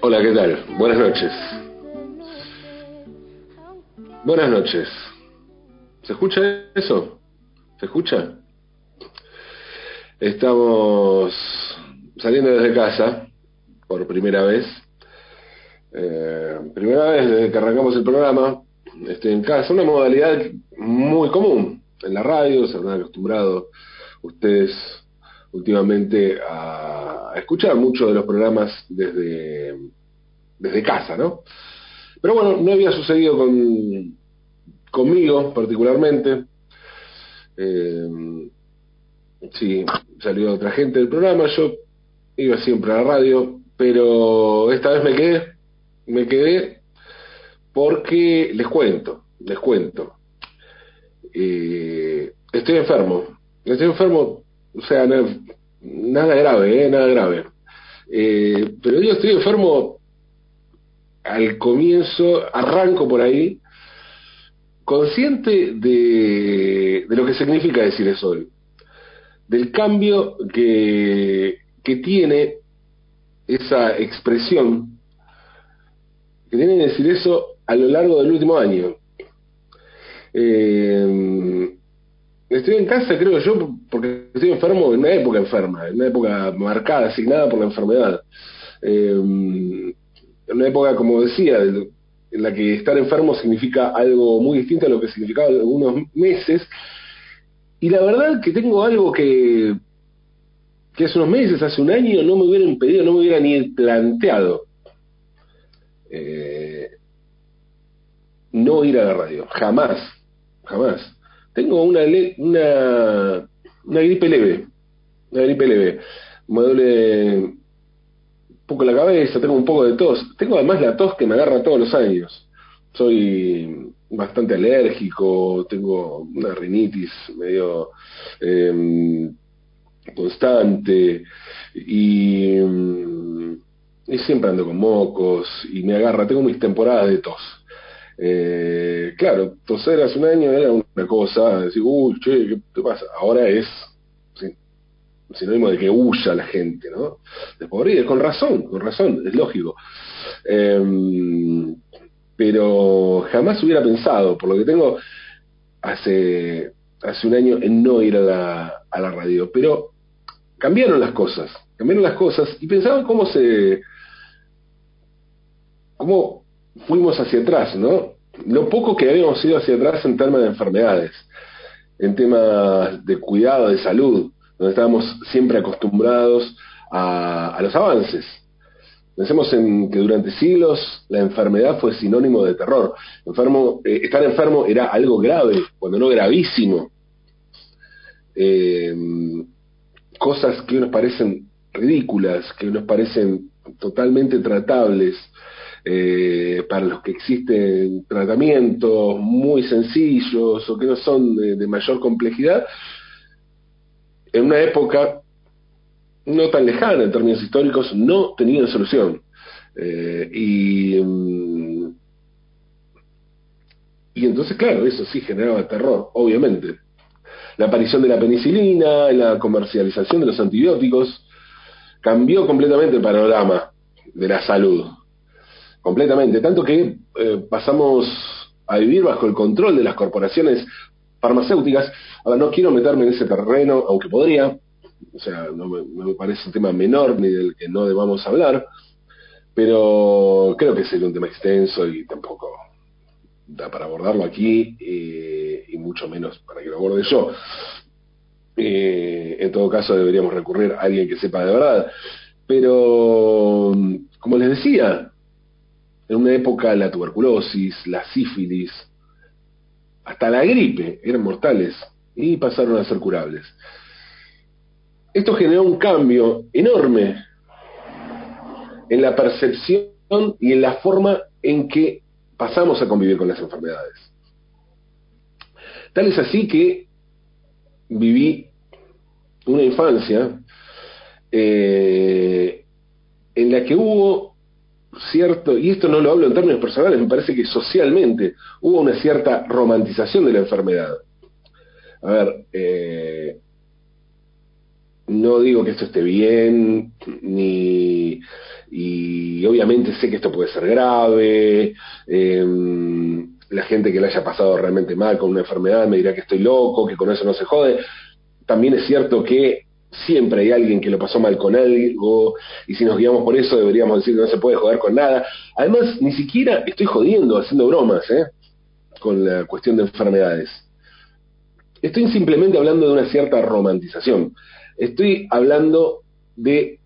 Hola, ¿qué tal? Buenas noches. Buenas noches. ¿Se escucha eso? ¿Se escucha? Estamos saliendo desde casa por primera vez. Eh, primera vez desde que arrancamos el programa. Estoy en casa, una modalidad muy común en la radio, se han acostumbrado ustedes últimamente a escuchar muchos de los programas desde, desde casa, ¿no? Pero bueno, no había sucedido con, conmigo particularmente. Eh, sí, salió otra gente del programa, yo iba siempre a la radio, pero esta vez me quedé, me quedé porque les cuento, les cuento. Eh, estoy enfermo, estoy enfermo, o sea, nada, grave, eh, nada grave. Eh, pero yo estoy enfermo al comienzo, arranco por ahí, consciente de, de lo que significa decir eso hoy, del cambio que, que tiene esa expresión, que tiene decir eso a lo largo del último año. Eh, estoy en casa, creo yo, porque estoy enfermo en una época enferma, en una época marcada, asignada por la enfermedad. Eh, en una época, como decía, en la que estar enfermo significa algo muy distinto a lo que significaba algunos meses. Y la verdad que tengo algo que, que hace unos meses, hace un año, no me hubiera impedido, no me hubiera ni planteado eh, no ir a la radio. Jamás, jamás. Tengo una, una, una gripe leve, una gripe leve. Me duele poco la cabeza, tengo un poco de tos. Tengo además la tos que me agarra todos los años. Soy bastante alérgico, tengo una rinitis medio em, constante y, y, siempre ando con mocos y me agarra, tengo mis temporadas de tos. Eh, claro, toser hace un año era una cosa, decir, uy, che, ¿qué te pasa? Ahora es sinónimo de que huya la gente, ¿no? De con razón, con razón, es lógico. Em, pero jamás hubiera pensado, por lo que tengo hace, hace un año, en no ir a la, a la radio. Pero cambiaron las cosas, cambiaron las cosas y pensaba cómo se. cómo fuimos hacia atrás, ¿no? Lo poco que habíamos ido hacia atrás en temas de enfermedades, en temas de cuidado, de salud, donde estábamos siempre acostumbrados a, los avances. Pensemos en que durante siglos la enfermedad fue sinónimo de terror. Enfermo, eh, estar enfermo era algo grave, cuando no gravísimo. Eh, cosas que nos parecen ridículas, que nos parecen totalmente tratables, eh, para los que existen tratamientos muy sencillos o que no son de mayor complejidad, en una época no tan lejana en términos históricos, no tenían solución. Eh, y, mm, y entonces, claro, eso sí generaba terror, obviamente. La aparición de la penicilina, la comercialización de los antibióticos, cambió completamente el panorama de la salud. Completamente. Tanto que eh, pasamos a vivir bajo el control de las corporaciones farmacéuticas. Ahora, no quiero meterme en ese terreno, aunque podría, o sea, no me, parece un tema menor ni del que no debamos hablar, pero creo que sería un tema extenso y tampoco da para abordarlo aquí, eh, y mucho menos para que lo aborde yo. Eh, en todo caso, deberíamos recurrir a alguien que sepa de verdad. Pero, como les decía, en una época la tuberculosis, la sífilis, hasta la gripe eran mortales y pasaron a ser curables. Esto generó un cambio enorme en la percepción y en la forma en que pasamos a convivir con las enfermedades. Tal es así que viví una infancia eh, en la que hubo cierto, y esto no lo hablo en términos personales, me parece que socialmente hubo una cierta romantización de la enfermedad. A ver, eh, no digo que esto esté bien, ni y obviamente sé que esto puede ser grave, em, la gente que le haya pasado realmente mal con una enfermedad me dirá que estoy loco, que con eso no se jode. También es cierto que siempre hay alguien que lo pasó mal con algo, y si nos guiamos por eso deberíamos decir que no se puede joder con nada. Además, ni siquiera estoy jodiendo, haciendo bromas, ¿eh? con la cuestión de enfermedades. Estoy simplemente hablando de una cierta romantización. Estoy hablando de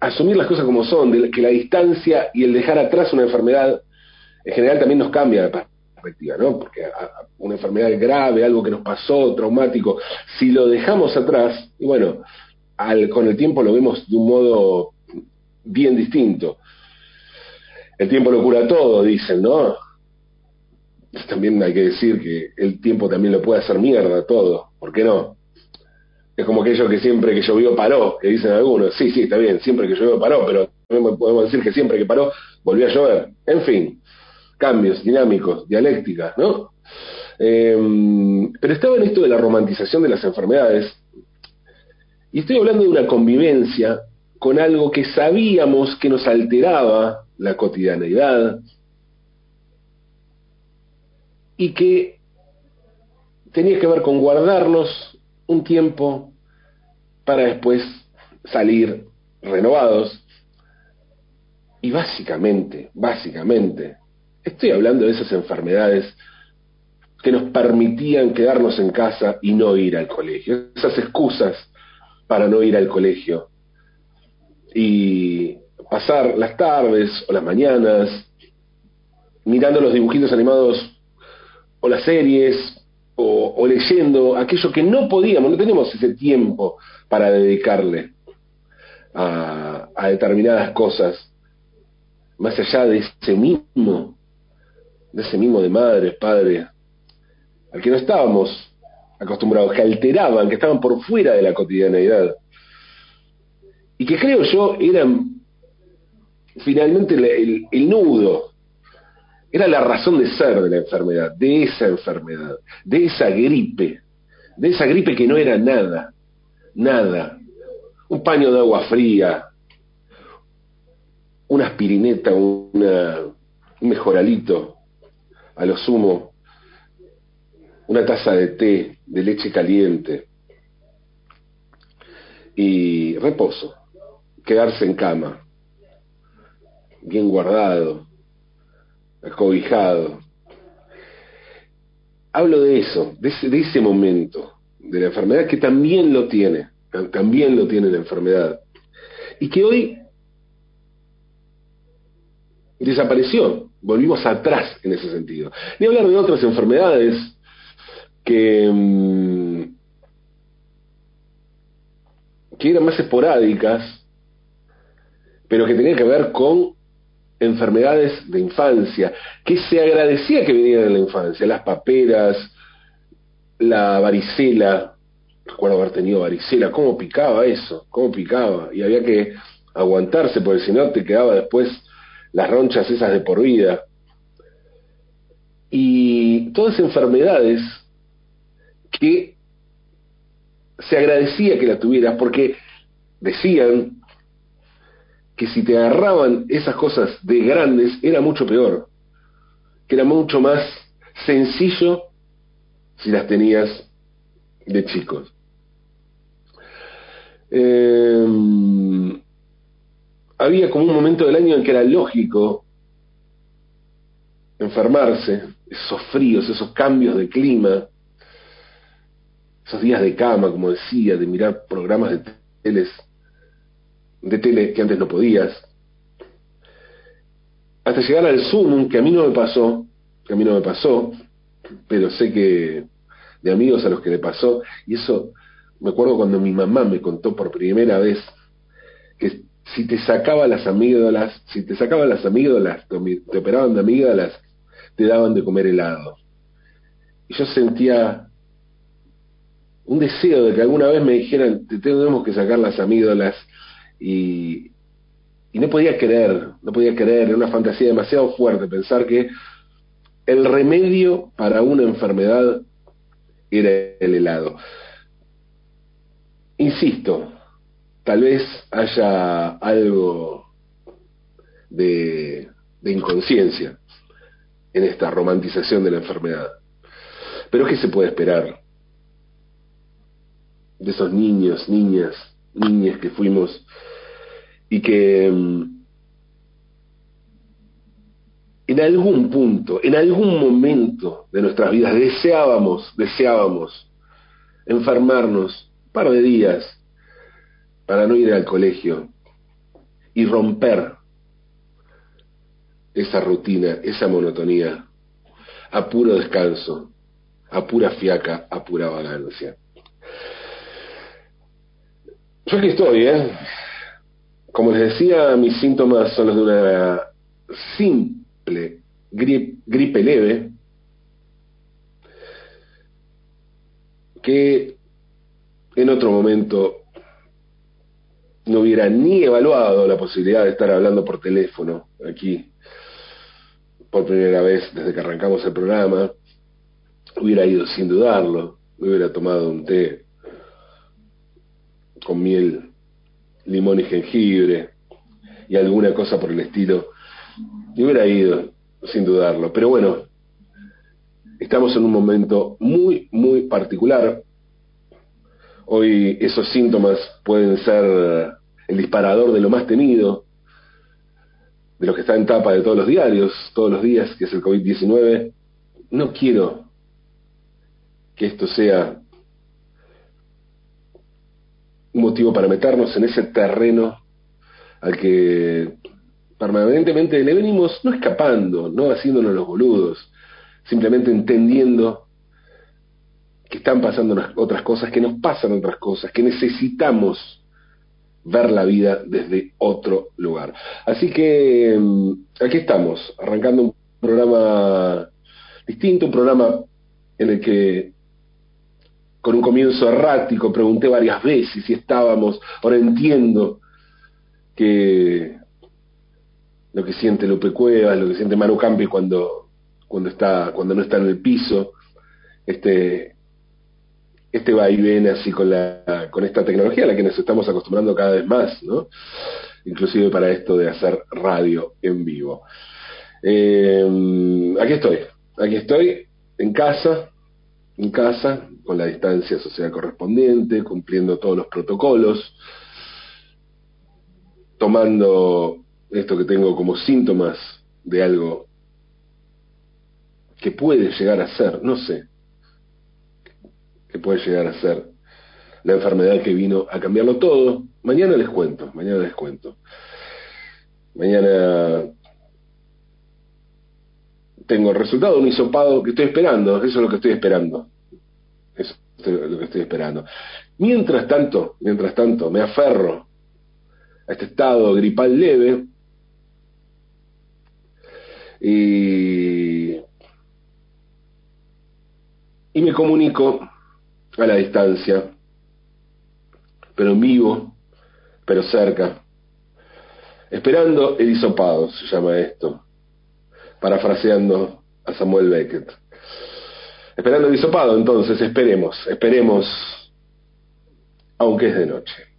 asumir las cosas como son, de que la distancia y el dejar atrás una enfermedad en general también nos cambia perspectiva, ¿no? Porque una enfermedad grave, algo que nos pasó, traumático, si lo dejamos atrás, y bueno, con el tiempo lo vemos de un modo bien distinto. El tiempo lo cura todo, dicen, ¿no? También hay que decir que el tiempo también lo puede hacer mierda todo, ¿por qué no? Es como aquello que siempre que llovió paró, que dicen algunos. Sí, sí, está bien, siempre que llovió paró, pero podemos decir que siempre que paró volvió a llover. En fin, cambios dinámicos, dialécticas, ¿no? Em, pero estaba en esto de la romantización de las enfermedades. Y estoy hablando de una convivencia con algo que sabíamos que nos alteraba la cotidianeidad y que tenía que ver con guardarnos un tiempo para después salir renovados. Y básicamente, básicamente, estoy hablando de esas enfermedades que nos permitían quedarnos en casa y no ir al colegio, esas excusas para no ir al colegio. Y pasar las tardes o las mañanas mirando los dibujitos animados o las series o, leyendo aquello que no podíamos, no teníamos ese tiempo para dedicarle a, determinadas cosas, más allá de ese mismo, de ese mismo de madre, padre, al que no estábamos acostumbrados, que alteraban, que estaban por fuera de la cotidianeidad. Y que creo yo eran finalmente el nudo era la razón de ser de la enfermedad, de esa enfermedad, de esa gripe, de esa gripe que no era nada, nada. Un paño de agua fría, una aspirineta, una, un mejoralito, a lo sumo, una taza de té, de leche caliente y reposo, quedarse en cama, bien guardado, acobijado. Hablo de eso, de ese, de ese momento, de la enfermedad que también lo tiene, también lo tiene la enfermedad, y que hoy desapareció, volvimos atrás en ese sentido. Ni hablar de otras enfermedades mm, que eran más esporádicas, pero que tenían que ver con enfermedades de infancia, que se agradecía que vinieran en la infancia, las paperas, la varicela, recuerdo haber tenido varicela, cómo picaba eso, cómo picaba, y había que aguantarse, porque si no te quedaba después las ronchas esas de por vida. Y todas enfermedades que se agradecía que las tuvieras, porque decían que si te agarraban esas cosas de grandes era mucho peor, que era mucho más sencillo si las tenías de chicos. Em, había como un momento del año en que era lógico enfermarse, esos fríos, esos cambios de clima, esos días de cama, como decía, de mirar programas de teles de tele que antes no podías, hasta llegar al Zoom, que a mí no me pasó, que a mí no me pasó, pero sé que de amigos a los que le pasó, y eso me acuerdo cuando mi mamá me contó por primera vez que si te sacaba las amígdalas, si te sacaban las amígdalas, te operaban de amígdalas, te daban de comer helado. Y yo sentía un deseo de que alguna vez me dijeran, te tenemos que sacar las amígdalas y, no podía creer, no podía creer, era una fantasía demasiado fuerte pensar que el remedio para una enfermedad era el helado. insisto, tal vez haya algo de, inconsciencia en esta romantización de la enfermedad. Pero ¿qué se puede esperar de esos niños, niñas, niñas que fuimos y que mm, en algún punto, en algún momento de nuestras vidas deseábamos, deseábamos enfermarnos un par de días para no ir al colegio y romper esa rutina, esa monotonía, a puro descanso, a pura fiaca, a pura vagancia. Yo aquí estoy, ¿eh? Como les decía, mis síntomas son los de una simple gripe leve, que en otro momento no hubiera ni evaluado la posibilidad de estar hablando por teléfono aquí por primera vez desde que arrancamos el programa, hubiera ido sin dudarlo, hubiera tomado un té con miel, limón y jengibre y alguna cosa por el estilo, y hubiera ido sin dudarlo. Pero bueno, estamos en un momento muy, muy particular. Hoy esos síntomas pueden ser el disparador de lo más temido, de lo que está en tapa de todos los diarios, todos los días, que es el COVID-19. No quiero que esto sea un motivo para meternos en ese terreno al que permanentemente le venimos no escapando, no haciéndonos los boludos, simplemente entendiendo que están pasando otras cosas, que nos pasan otras cosas, que necesitamos ver la vida desde otro lugar. Así que mm, aquí estamos, arrancando un programa distinto, un programa en el que con un comienzo errático pregunté varias veces si estábamos, ahora entiendo que lo que siente Lupe Cuevas, lo que siente Manu Campi cuando, cuando, está, cuando no está en el piso, este, este vaivén así con, la, con esta tecnología a la que nos estamos acostumbrando cada vez más, ¿no? Inclusive para esto de hacer radio en vivo. Eh, aquí estoy, aquí estoy, en casa, en casa, con la distancia social correspondiente, cumpliendo todos los protocolos, tomando esto que tengo como síntomas de algo que puede llegar a ser, no sé, que puede llegar a ser la enfermedad que vino a cambiarlo todo. Mañana les cuento, mañana les cuento. Mañana tengo el resultado un hisopado que estoy esperando, eso es lo que estoy esperando. Eso es lo que estoy esperando. Mientras tanto, mientras tanto, me aferro a este estado gripal leve y, y me comunico a la distancia, pero en vivo, pero cerca, esperando el hisopado, se llama esto, parafraseando a Samuel Beckett. Esperando el hisopado, entonces, esperemos, esperemos, aunque es de noche.